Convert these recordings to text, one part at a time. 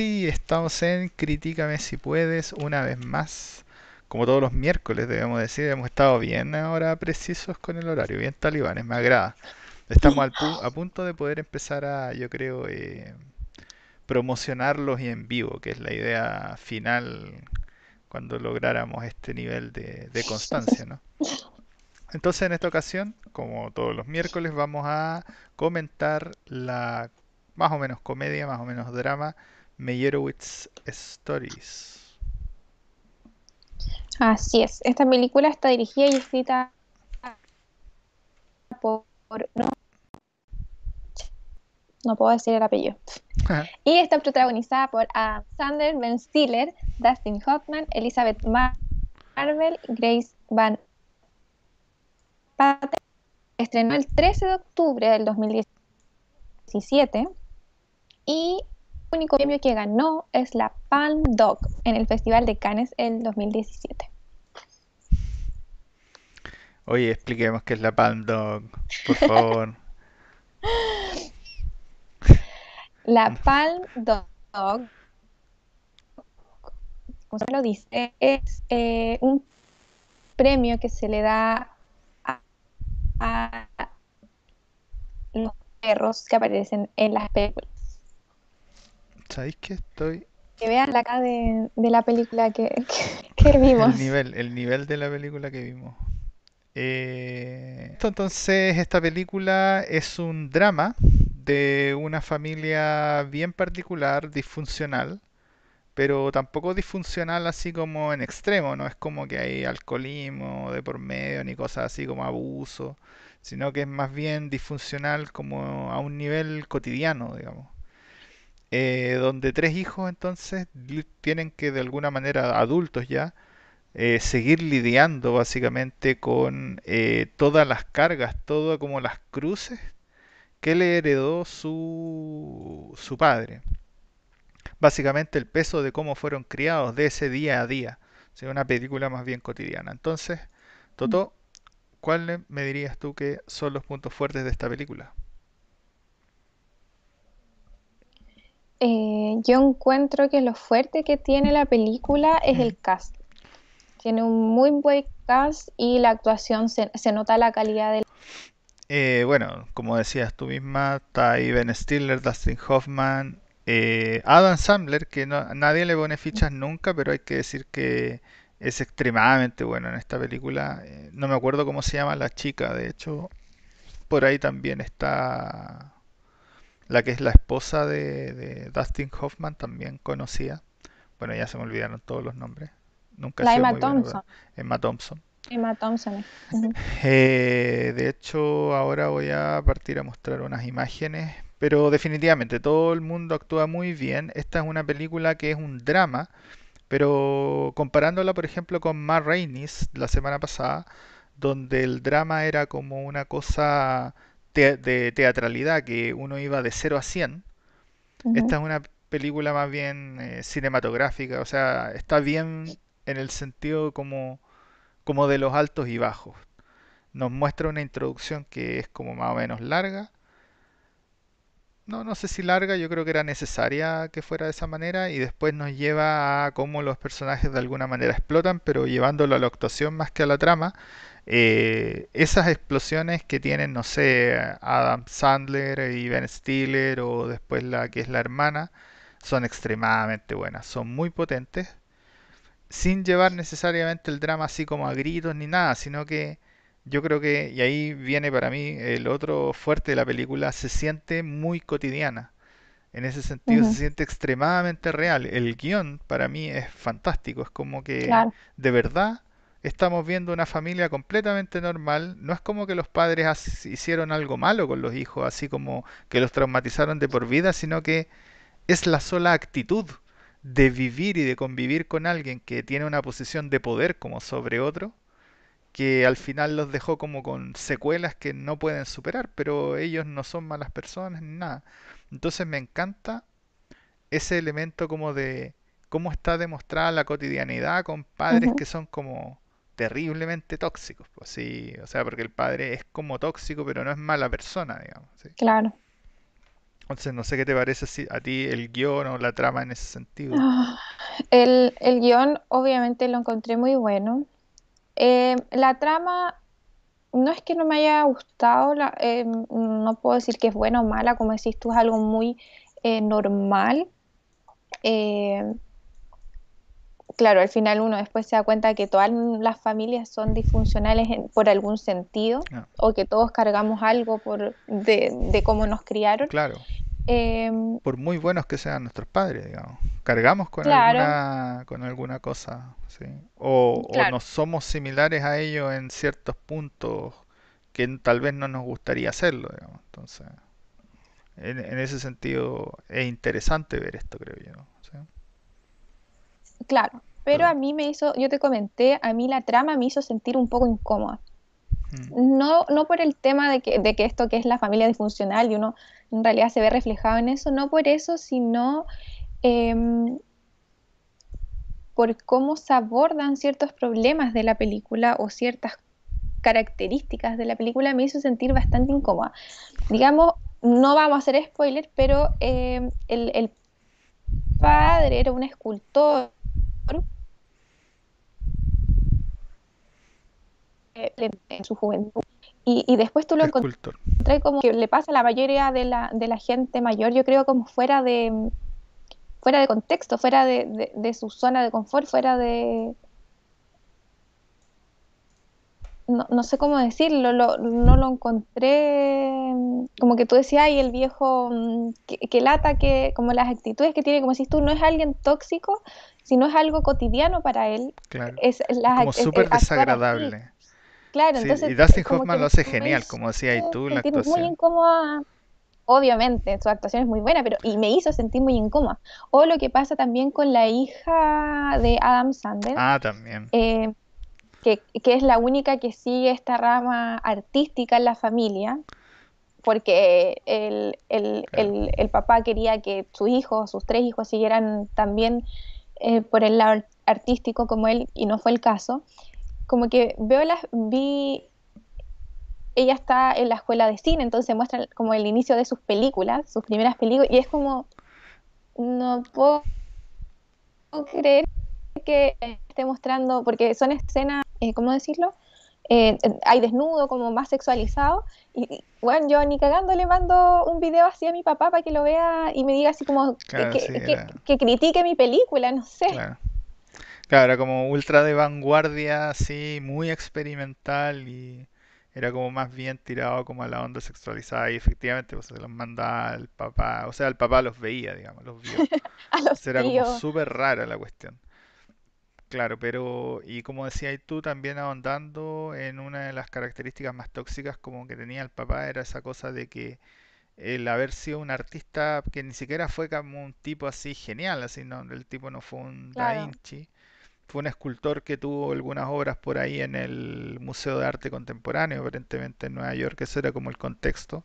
sí, estamos en Críticame si puedes, una vez más. Como todos los miércoles, debemos decir, hemos estado bien ahora precisos con el horario, bien talibanes, me agrada. Estamos a punto de poder empezar a, yo creo, eh, promocionarlos y en vivo, que es la idea final cuando lográramos este nivel de, de constancia. Entonces, en esta ocasión, como todos los miércoles, vamos a comentar la más o menos comedia, más o menos drama, Meyerowitz Stories. Así es. Esta película está dirigida y escrita por... No, no puedo decir el apellido. Y está protagonizada por Adam Sandler, Ben Stiller, Dustin Hoffman, Elizabeth Mar- Marvel, Grace Van Patten. Estrenó el 13 de octubre del 2017 y único premio que ganó es la Palm Dog en el Festival de Cannes el 2017. Oye, expliquemos qué es la Palm Dog, por favor. La Palm Dog, como se lo dice, es eh, un premio que se le da a, a los perros que aparecen en las películas. ¿Sabéis que estoy? Que vean la cara de, de la película que, que, que vimos. El nivel, el nivel de la película que vimos. Eh, entonces, esta película es un drama de una familia bien particular, disfuncional, pero tampoco disfuncional así como en extremo, no es como que hay alcoholismo de por medio ni cosas así como abuso, sino que es más bien disfuncional como a un nivel cotidiano, digamos. Eh, donde tres hijos entonces tienen que de alguna manera, adultos ya, eh, seguir lidiando básicamente con eh, todas las cargas, todo como las cruces que le heredó su, su padre. Básicamente el peso de cómo fueron criados de ese día a día. O sea, una película más bien cotidiana. Entonces, Toto, ¿cuáles me dirías tú que son los puntos fuertes de esta película? Eh, yo encuentro que lo fuerte que tiene la película es Mm. el cast. Tiene un muy buen cast y la actuación se, se nota la calidad del... Eh, bueno, como decías tú misma, está ahí Ben Stiller, Dustin Hoffman, eh, Adam Sandler, que no- nadie le pone fichas nunca, pero hay que decir que es extremadamente bueno en esta película. Eh, no me acuerdo cómo se llama la chica, de hecho, por ahí también está la que es la esposa de, de Dustin Hoffman, también conocida. Bueno, ya se me olvidaron todos los nombres. Nunca La Emma Thompson. Emma Thompson. Emma Thompson. Ujú. Eh, de hecho, ahora voy a partir a mostrar unas imágenes, pero definitivamente todo el mundo actúa muy bien. Esta es una película que es un drama, pero comparándola, por ejemplo, con Ma Rainey's la semana pasada, donde el drama era como una cosa te- de teatralidad, que uno iba de cero a 100, esta es una película más bien eh, cinematográfica, o sea, está bien en el sentido como, como de los altos y bajos. Nos muestra una introducción que es como más o menos larga. No, no sé si larga, yo creo que era necesaria que fuera de esa manera y después nos lleva a cómo los personajes de alguna manera explotan, pero llevándolo a la actuación más que a la trama. Eh, esas explosiones que tienen, no sé, Adam Sandler y Ben Stiller o después la que es la hermana, son extremadamente buenas, son muy potentes, sin llevar necesariamente el drama así como a gritos ni nada, sino que yo creo que, y ahí viene para mí el otro fuerte de la película, se siente muy cotidiana. En ese sentido se siente extremadamente real. El guion para mí es fantástico, es como que Claro. de verdad estamos viendo una familia completamente normal. No es como que los padres hicieron algo malo con los hijos, así como que los traumatizaron de por vida, sino que es la sola actitud de vivir y de convivir con alguien que tiene una posición de poder como sobre otro, que al final los dejó como con secuelas que no pueden superar, pero ellos no son malas personas ni nada. Entonces me encanta ese elemento como de cómo está demostrada la cotidianidad con padres que son como terriblemente tóxicos, pues sí, o sea, porque el padre es como tóxico, pero no es mala persona, digamos, ¿sí? Claro. Entonces, no sé qué te parece si a ti el guion o la trama en ese sentido. Ah, El, el guion obviamente lo encontré muy bueno. Eh, la trama no es que no me haya gustado, la- eh, no puedo decir que es buena o mala, como decís tú, es algo muy eh, normal. Eh, claro, al final uno después se da cuenta que todas las familias son disfuncionales en- por algún sentido Ah, o que todos cargamos algo por, de, de cómo nos criaron. claro, por muy buenos que sean nuestros padres, digamos. Cargamos con claro, alguna, con alguna cosa, ¿sí? O, o claro. nos somos similares a ellos en ciertos puntos que tal vez no nos gustaría hacerlo, digamos. Entonces, en, en ese sentido es interesante ver esto, creo yo. ¿sí? Claro, pero a mí me hizo, yo te comenté, a mí la trama me hizo sentir un poco incómoda. Mm, No, no por el tema de que, de que esto que es la familia disfuncional y uno en realidad se ve reflejado en eso, no por eso, sino em, por cómo se abordan ciertos problemas de la película o ciertas características de la película me hizo sentir bastante incómoda. Digamos, no vamos a hacer spoiler, pero em, el, el padre era un escultor eh, en su juventud. Y, y después tú lo encontrás como que le pasa a la mayoría de la, de la gente mayor, yo creo como fuera de, fuera de contexto, fuera de, de- de su zona de confort, fuera de... No, no sé cómo decirlo, lo- no lo encontré como que tú decías, ay, el viejo mm, que, que lata, que como las actitudes que tiene, como si tú no es alguien tóxico, sino es algo cotidiano para él, Claro. es, las, como es súper desagradable. Claro, Sí, entonces y Dustin eh, Hoffman lo hace genial, como decías tú en la sentir muy actuación. incómoda. Obviamente, su actuación es muy buena, pero y me hizo sentir muy incómoda. O lo que pasa también con la hija de Adam Sandler, Ah, también. eh, que, que es la única que sigue esta rama artística en la familia, porque el, el, Claro. el, el papá quería que sus hijos, sus tres hijos, siguieran también eh, por el lado artístico como él, y no fue el caso. Como que veo las, vi ella está en la escuela de cine, entonces muestra como el inicio de sus películas, sus primeras películas, y es como, no puedo creer que esté mostrando, porque son escenas, eh, ¿cómo decirlo? Eh, hay desnudo, como más sexualizado, y, bueno, yo ni cagando le mando un video así a mi papá para que lo vea y me diga así como que, Claro, que, sí, que, era. que critique mi película, no sé. Claro. Claro, era como ultra de vanguardia, así, muy experimental y era como más bien tirado como a la onda sexualizada y efectivamente pues se los mandaba al papá, o sea, el papá los veía, digamos, los vio. A los era como súper rara la cuestión. Claro, pero y como decías tú también ahondando en una de las características más tóxicas como que tenía el papá era esa cosa de que el haber sido un artista que ni siquiera fue como un tipo así genial, así no, el tipo no fue un Da claro, Vinci, fue un escultor que tuvo algunas obras por ahí en el Museo de Arte Contemporáneo, aparentemente en Nueva York, eso era como el contexto.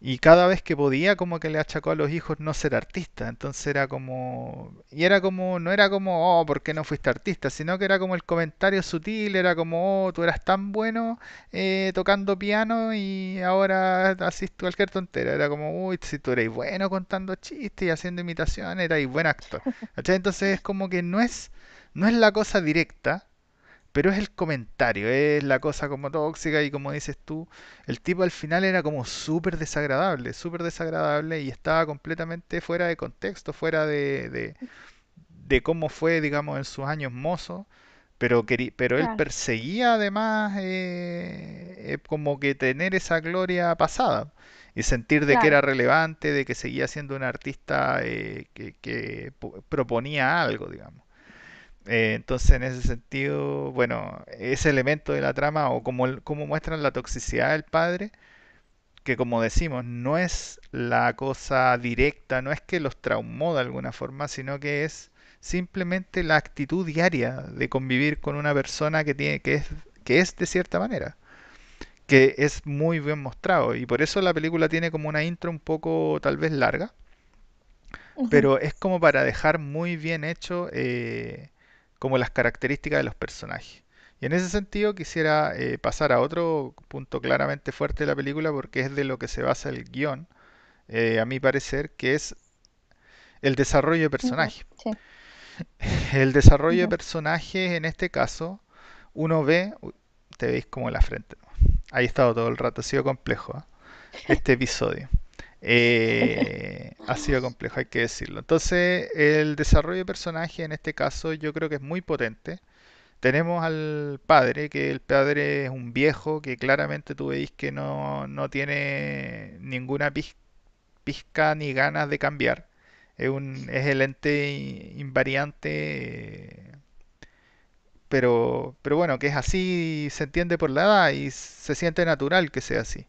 Y cada vez que podía, como que le achacó a los hijos no ser artista. Entonces era como. Y era como. No era como, oh, ¿por qué no fuiste artista? Sino que era como el comentario sutil, era como, oh, tú eras tan bueno eh, tocando piano y ahora haces cualquier tontera. Era como, uy, si tú eres bueno contando chistes y haciendo imitaciones, eras buen actor. Entonces es como que no es, no es la cosa directa, pero es el comentario, es la cosa como tóxica y como dices tú, el tipo al final era como súper desagradable, súper desagradable y estaba completamente fuera de contexto, fuera de, de, de cómo fue, digamos, en sus años mozos, pero, pero él perseguía además eh, eh, como que tener esa gloria pasada y sentir de que era relevante, de que seguía siendo un artista eh, que, que po- proponía algo, digamos. Eh, entonces, en ese sentido, bueno, ese elemento de la trama o como, como muestran la toxicidad del padre, que como decimos, no es la cosa directa, no es que los traumó de alguna forma, sino que es simplemente la actitud diaria de convivir con una persona que tiene, que es, que es de cierta manera, que es muy bien mostrado. Y por eso la película tiene como una intro un poco tal vez larga, pero es como para dejar muy bien hecho eh, como las características de los personajes. Y en ese sentido quisiera eh, pasar a otro punto claramente fuerte de la película porque es de lo que se basa el guion, eh, a mi parecer, que es el desarrollo de Ujú, personaje. Sí. El desarrollo de ujú, personaje, en este caso, uno ve, uy, te veis como la frente. Ahí he estado todo el rato, ha sido complejo, ¿ah? este episodio. Eh, ha sido complejo, hay que decirlo. Entonces, el desarrollo de personaje en este caso yo creo que es muy potente. Tenemos al padre, que el padre es un viejo que claramente tú veis que no, no tiene ninguna piz- pizca ni ganas de cambiar. Es, un, es el ente invariante, pero, pero bueno, que es así, se entiende por la edad y se siente natural que sea así.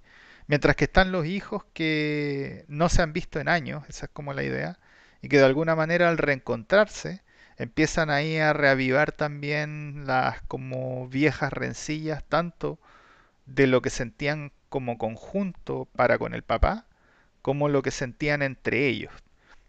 Mientras que están los hijos que no se han visto en años, esa es como la idea, y que de alguna manera al reencontrarse empiezan ahí a reavivar también las como viejas rencillas, tanto de lo que sentían como conjunto para con el papá, como lo que sentían entre ellos.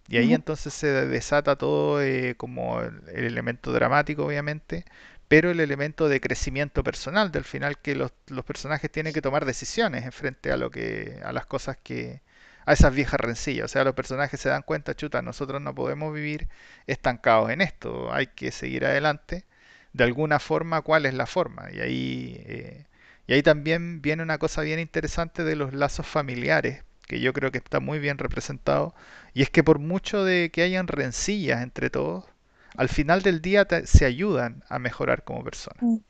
Y ahí entonces se desata todo eh, como el elemento dramático, obviamente, pero el elemento de crecimiento personal, del final que los, los personajes tienen que tomar decisiones en frente a lo que, a las cosas que, a esas viejas rencillas. O sea, los personajes se dan cuenta, chuta, nosotros no podemos vivir estancados en esto, hay que seguir adelante. De alguna forma, ¿cuál es la forma? Y ahí, eh, y ahí también viene una cosa bien interesante de los lazos familiares, que yo creo que está muy bien representado y es que por mucho de que hayan rencillas entre todos, al final del día te- se ayudan a mejorar como personas. ujú.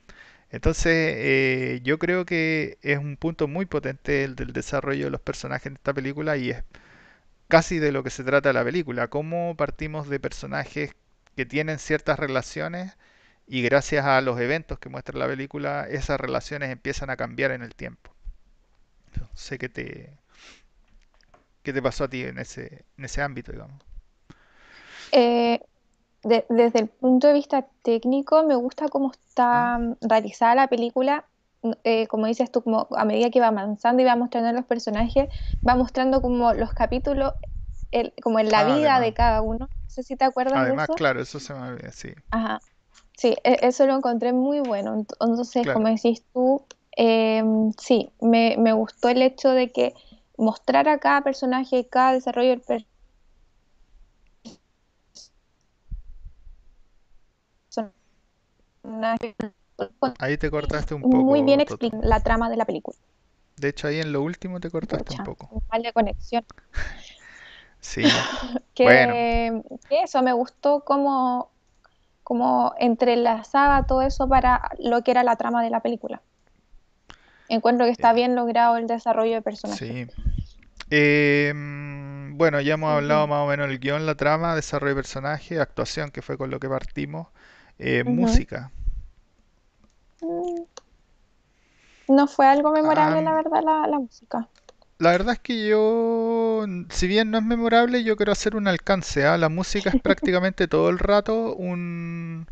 Entonces, eh, yo creo que es un punto muy potente el del desarrollo de los personajes en esta película y es casi de lo que se trata la película, cómo partimos de personajes que tienen ciertas relaciones y gracias a los eventos que muestra la película, esas relaciones empiezan a cambiar en el tiempo. No sé qué te, qué te pasó a ti en ese, en ese ámbito, digamos. Eh, de- desde el punto de vista técnico, me gusta cómo ¿Ah? está mm, realizada la película. N- eh, como dices tú, como a medida que va avanzando y va mostrando a los personajes, va mostrando como los capítulos, el- como en la Ah, vida de cada uno. No sé si te acuerdas de Además, eso. claro, eso se me olvida, sí, Ajá. Sí, e- eso lo encontré muy bueno. Ent- Entonces, como decís tú, em, sí, me, me gustó el hecho de que mostrara cada personaje, cada desarrollo del personaje Ahí te cortaste un muy bien poco, Toto. explica la trama de la película. De hecho, ahí en lo último te cortaste un poco. mal de conexión. Sí, bueno, Que, que eso, me gustó cómo, cómo entrelazaba todo eso para lo que era la trama de la película. Encuentro que está eh, bien logrado el desarrollo de personajes. sí. Eh, mm, bueno, ya hemos hablado más o menos el guion, la trama, desarrollo de personaje, actuación, que fue con lo que partimos, eh, música. Mm, No fue algo Ah, memorable, la verdad, la, la música. la verdad es que yo, si bien no es memorable, yo quiero hacer un alcance, ¿ah? La música es prácticamente todo el rato un,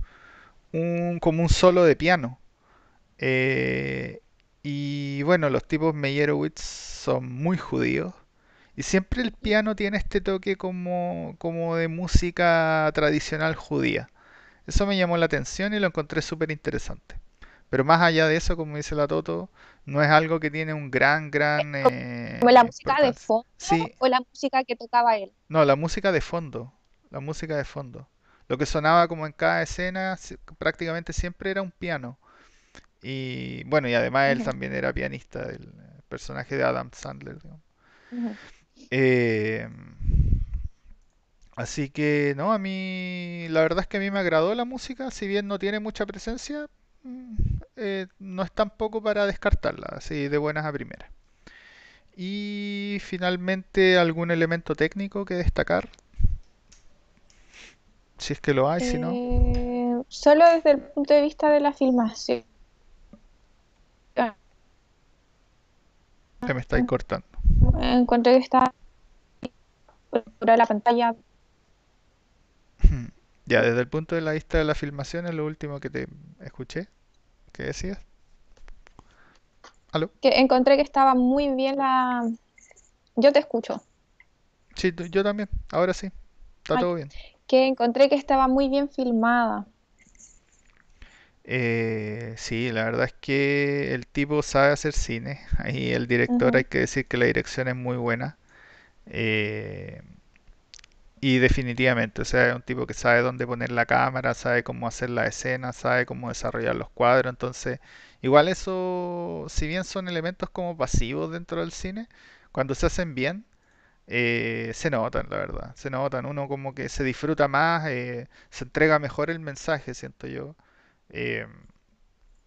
un, como un solo de piano. Eh, y bueno, los tipos Meyerowitz son muy judíos. Y siempre el piano tiene este toque como, como de música tradicional judía. Eso me llamó la atención y lo encontré súper interesante. Pero más allá de eso, como dice la Toto, no es algo que tiene un gran, gran ¿Como la eh, música de fondo Sí, o la música que tocaba él? no, la música de fondo. La música de fondo. Lo que sonaba como en cada escena prácticamente siempre era un piano. Y bueno, y además él también era pianista, el personaje de Adam Sandler. digamos. Eh, así que, no, a mí, la verdad es que a mí me agradó la música, si bien no tiene mucha presencia, mm, eh, no es tampoco para descartarla, así de buenas a primeras. Y finalmente, algún elemento técnico que destacar, si es que lo hay, si no, Eh, solo desde el punto de vista de la filmación. que me estáis cortando. Encuentro que está la pantalla. Ya, desde el punto de la vista de la filmación, es lo último que te escuché, que decías. ¿Aló? Que encontré que estaba muy bien la. Yo te escucho. Sí, yo también, ahora sí, está Ay, todo bien. que encontré que estaba muy bien filmada. Eh, sí, la verdad es que el tipo sabe hacer cine. Ahí el director, hay que decir que la dirección es muy buena. Eh, y definitivamente, o sea, es un tipo que sabe dónde poner la cámara, sabe cómo hacer la escena, sabe cómo desarrollar los cuadros. Entonces, igual eso, si bien son elementos como pasivos dentro del cine, cuando se hacen bien, eh, se notan, la verdad. Se notan. Uno como que se disfruta más, eh, se entrega mejor el mensaje, siento yo. Eh,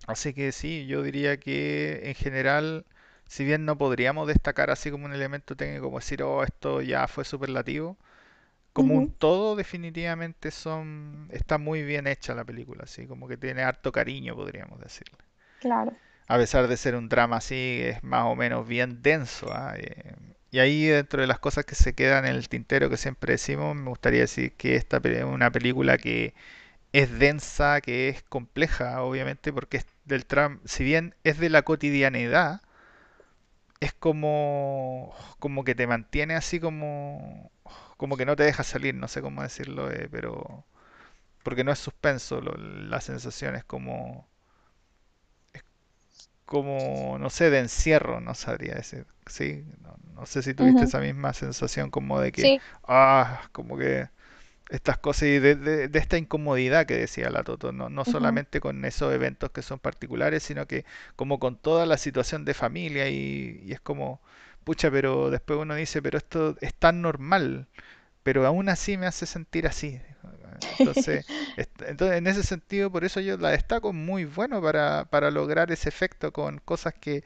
así que sí, yo diría que en general, si bien no podríamos destacar así como un elemento técnico, como decir, oh, esto ya fue superlativo como un todo definitivamente son está muy bien hecha la película, así como que tiene harto cariño, podríamos decirle. claro. A pesar de ser un drama así, es más o menos bien denso. ¿ah? Eh, y ahí dentro de las cosas que se quedan en el tintero que siempre decimos, me gustaría decir que esta es una película que es densa, que es compleja, obviamente, porque es del tram, si bien es de la cotidianidad, es como, como que te mantiene así como, como que no te deja salir, no sé cómo decirlo, eh, pero porque no es suspenso, lo- la sensación es como, como, no sé, de encierro, no sabría decir, sí, no, no sé si tuviste esa misma sensación como de que, Sí. ah, como que estas cosas y de, de- de esta incomodidad que decía la Toto, no, no solamente con esos eventos que son particulares, sino que como con toda la situación de familia y, y es como, pucha, pero después uno dice, pero esto es tan normal, pero aún así me hace sentir así. Entonces, entonces en ese sentido, por eso yo la destaco muy bueno para, para lograr ese efecto con cosas que,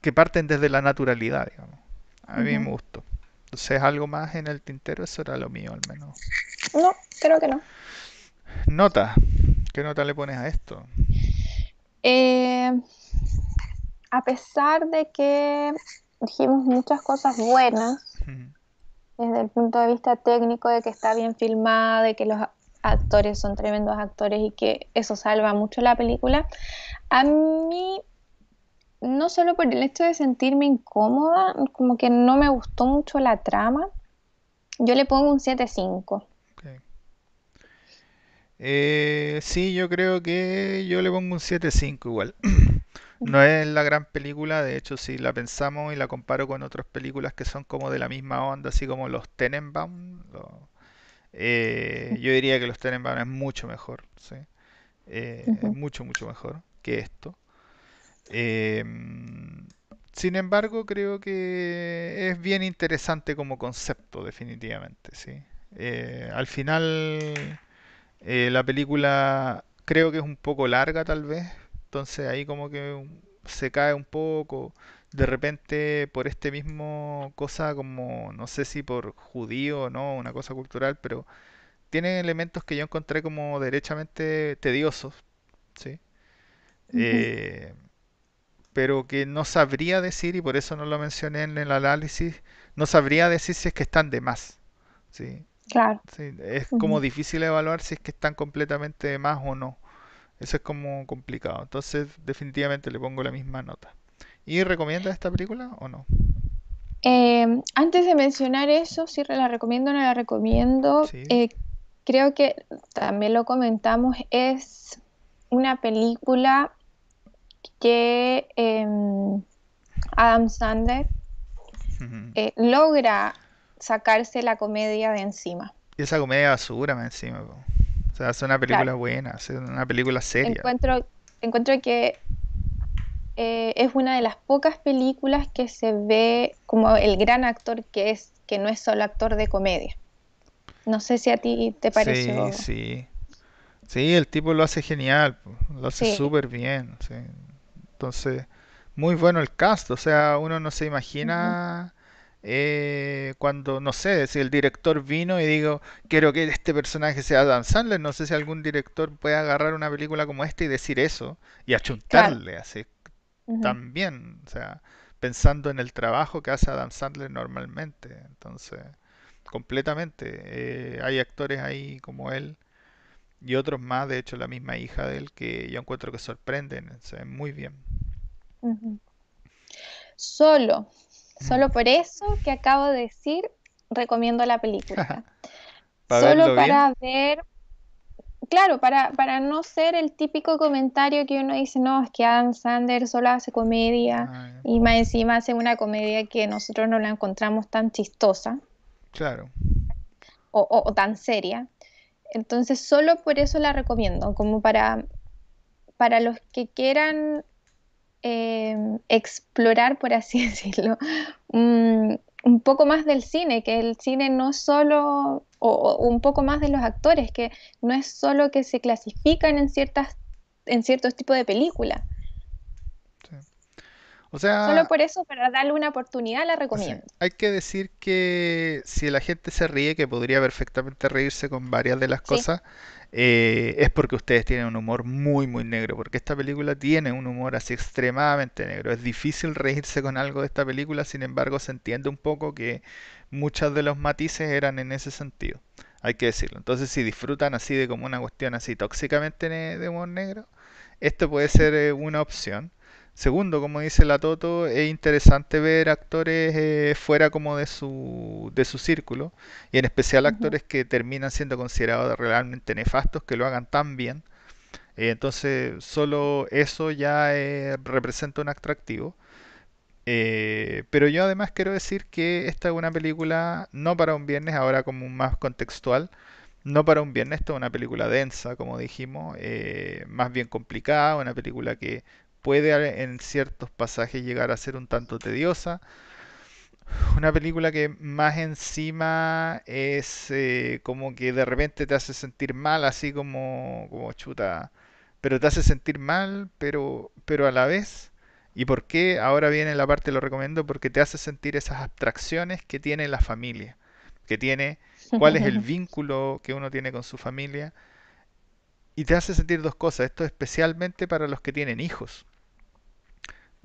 que parten desde la naturalidad, digamos. A mí me gustó. Entonces, algo más en el tintero, eso era lo mío al menos. No, creo que no. Nota. ¿Qué nota le pones a esto? Eh, a pesar de que dijimos muchas cosas buenas desde el punto de vista técnico, de que está bien filmada, de que los actores son tremendos actores y que eso salva mucho la película, a mí, no solo por el hecho de sentirme incómoda, como que no me gustó mucho la trama, yo le pongo un siete cinco Ok. Eh, sí, yo creo que yo le pongo un siete cinco igual. No es la gran película, de hecho, si la pensamos y la comparo con otras películas que son como de la misma onda, así como los Tenenbaum, lo- eh, yo diría que los Tenenbaum es mucho mejor, ¿sí? Eh, mucho, mucho mejor que esto. Eh, sin embargo, creo que es bien interesante como concepto, definitivamente, ¿sí? Eh, al final, eh, la película creo que es un poco larga, tal vez, entonces ahí como que se cae un poco. De repente, por este mismo cosa, como no sé si por judío o no, una cosa cultural, pero tiene elementos que yo encontré como derechamente tediosos, ¿sí? Eh, pero que no sabría decir, y por eso no lo mencioné en el análisis, no sabría decir si es que están de más. ¿sí? Claro. Sí, es como difícil evaluar si es que están completamente de más o no. Eso es como complicado. Entonces, definitivamente le pongo la misma nota. ¿Y recomiendas esta película o no? Eh, antes de mencionar eso, si la recomiendo o no la recomiendo, Sí. eh, creo que también lo comentamos, es una película que em, Adam Sandler eh, logra sacarse la comedia de encima. Y esa comedia basura encima. po. O sea, es una película Claro, buena, es una película seria. encuentro, encuentro que eh, es una de las pocas películas que se ve como el gran actor que es, que no es solo actor de comedia. No sé si a ti te Sí, pareció. sí. Sí, el tipo lo hace genial, lo hace Sí. súper bien. sí. Entonces, muy bueno el cast. O sea, uno no se imagina eh, cuando, no sé, si el director vino y digo, quiero que este personaje sea Dan Sandler. No sé si algún director puede agarrar una película como esta y decir eso y Claro. achuntarle así ujú, tan bien. O sea, pensando en el trabajo que hace Adam Sandler normalmente. Entonces, completamente. eh, hay actores ahí como él y otros más, de hecho la misma hija de él, que yo encuentro que sorprenden, se ven muy bien. Solo, solo por eso que acabo de decir, recomiendo la película. Para Solo bien, para ver, claro, para, para no ser el típico comentario que uno dice, no, es que Adam Sandler solo hace comedia Ah, y más encima hace una comedia que nosotros no la encontramos tan chistosa Claro. o, o- o tan seria. Entonces, solo por eso la recomiendo, como para, para los que quieran eh, explorar, por así decirlo, un, un poco más del cine, que el cine no solo, o, o un poco más de los actores, que no es solo que se clasifican en ciertas, en ciertos tipos de películas. sí. O sea, Solo por eso, para darle una oportunidad, la Sí, recomiendo. Hay que decir que si la gente se ríe, que podría perfectamente reírse con varias de las Sí, cosas, eh, es porque ustedes tienen un humor muy, muy negro, porque esta película tiene un humor así extremadamente negro. Es difícil reírse con algo de esta película, sin embargo, se entiende un poco que muchos de los matices eran en ese sentido. Hay que decirlo. Entonces, si disfrutan así de como una cuestión así tóxicamente de humor negro, esto puede ser eh, una opción. Segundo, como dice la Toto, es interesante ver actores eh, fuera como de su, de su círculo, y en especial actores que terminan siendo considerados realmente nefastos, que lo hagan tan bien. Eh, entonces, solo eso ya eh, representa un atractivo. Eh, pero yo además quiero decir que esta es una película no para un viernes, ahora como más contextual, no para un viernes, esta es una película densa, como dijimos, eh, más bien complicada, una película que puede en ciertos pasajes llegar a ser un tanto tediosa, una película que más encima es eh, como que de repente te hace sentir mal, así como, como chuta, pero te hace sentir mal, pero, pero a la vez. ¿Y por qué? Ahora viene la parte, lo recomiendo, porque te hace sentir esas abstracciones que tiene la familia, que tiene cuál es el vínculo que uno tiene con su familia, y te hace sentir dos cosas, esto especialmente para los que tienen hijos.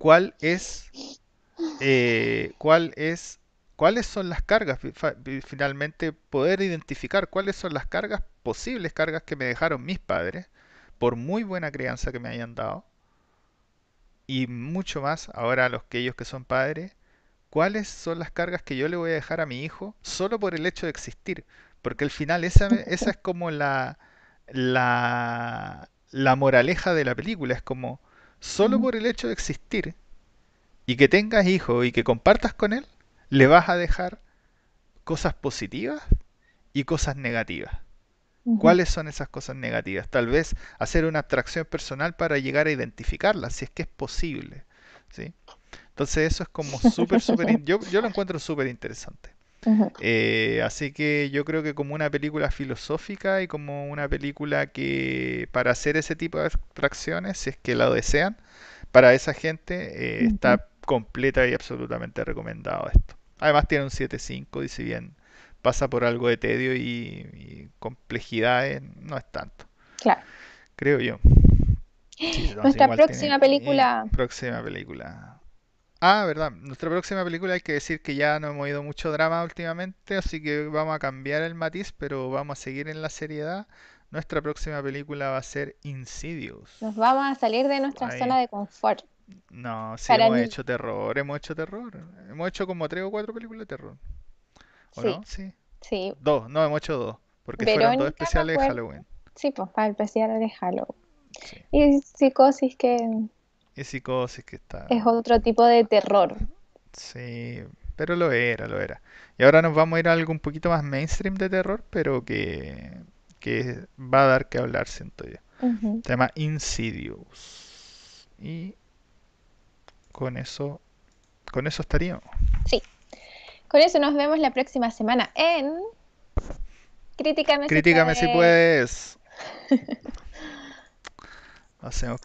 ¿Cuál es eh, cuál es, cuáles son las cargas, finalmente poder identificar cuáles son las cargas, posibles cargas que me dejaron mis padres, por muy buena crianza que me hayan dado, y mucho más ahora a los que ellos que son padres, cuáles son las cargas que yo le voy a dejar a mi hijo solo por el hecho de existir, porque al final esa, esa es como la, la, la moraleja de la película, es como solo ujú, por el hecho de existir y que tengas hijos y que compartas con él, le vas a dejar cosas positivas y cosas negativas. ¿Cuáles son esas cosas negativas? Tal vez hacer una abstracción personal para llegar a identificarlas, si es que es posible. ¿sí? Entonces eso es como súper, súper... Yo, yo lo encuentro súper interesante. Eh, así que yo creo que como una película filosófica y como una película que para hacer ese tipo de abstracciones, si es que lo desean, para esa gente eh, está completa y absolutamente recomendado esto. Además tiene un 7.5 y si bien pasa por algo de tedio y, y complejidades, no es tanto, Claro. creo yo. Sí, Nuestra próxima película, próxima película. Ah, verdad. Nuestra próxima película hay que decir que ya no hemos ido mucho drama últimamente, así que vamos a cambiar el matiz, pero vamos a seguir en la seriedad. Nuestra próxima película va a ser Insidious. nos vamos a salir de nuestra Ahí. zona de confort. No, sí Para hemos mí, hecho terror, hemos hecho terror. Hemos hecho como tres o cuatro películas de terror. ¿O sí, no? Sí. sí. Dos, no, hemos hecho dos, porque fueron dos Verónica, me especiales de acuerdo. Halloween. Sí, pues para el especial de Halloween. Sí. Y Psicosis, que Y Psicosis que es está... otro tipo de terror. Sí, pero lo era, lo era. Y ahora nos vamos a ir a algo un poquito más mainstream de terror, pero que, que va a dar que hablar, siento yo. Se llama Insidious. Y con eso, con eso estaríamos. Sí. Con eso nos vemos la próxima semana en Críticame si Críticame si puedes. puedes. Hacemos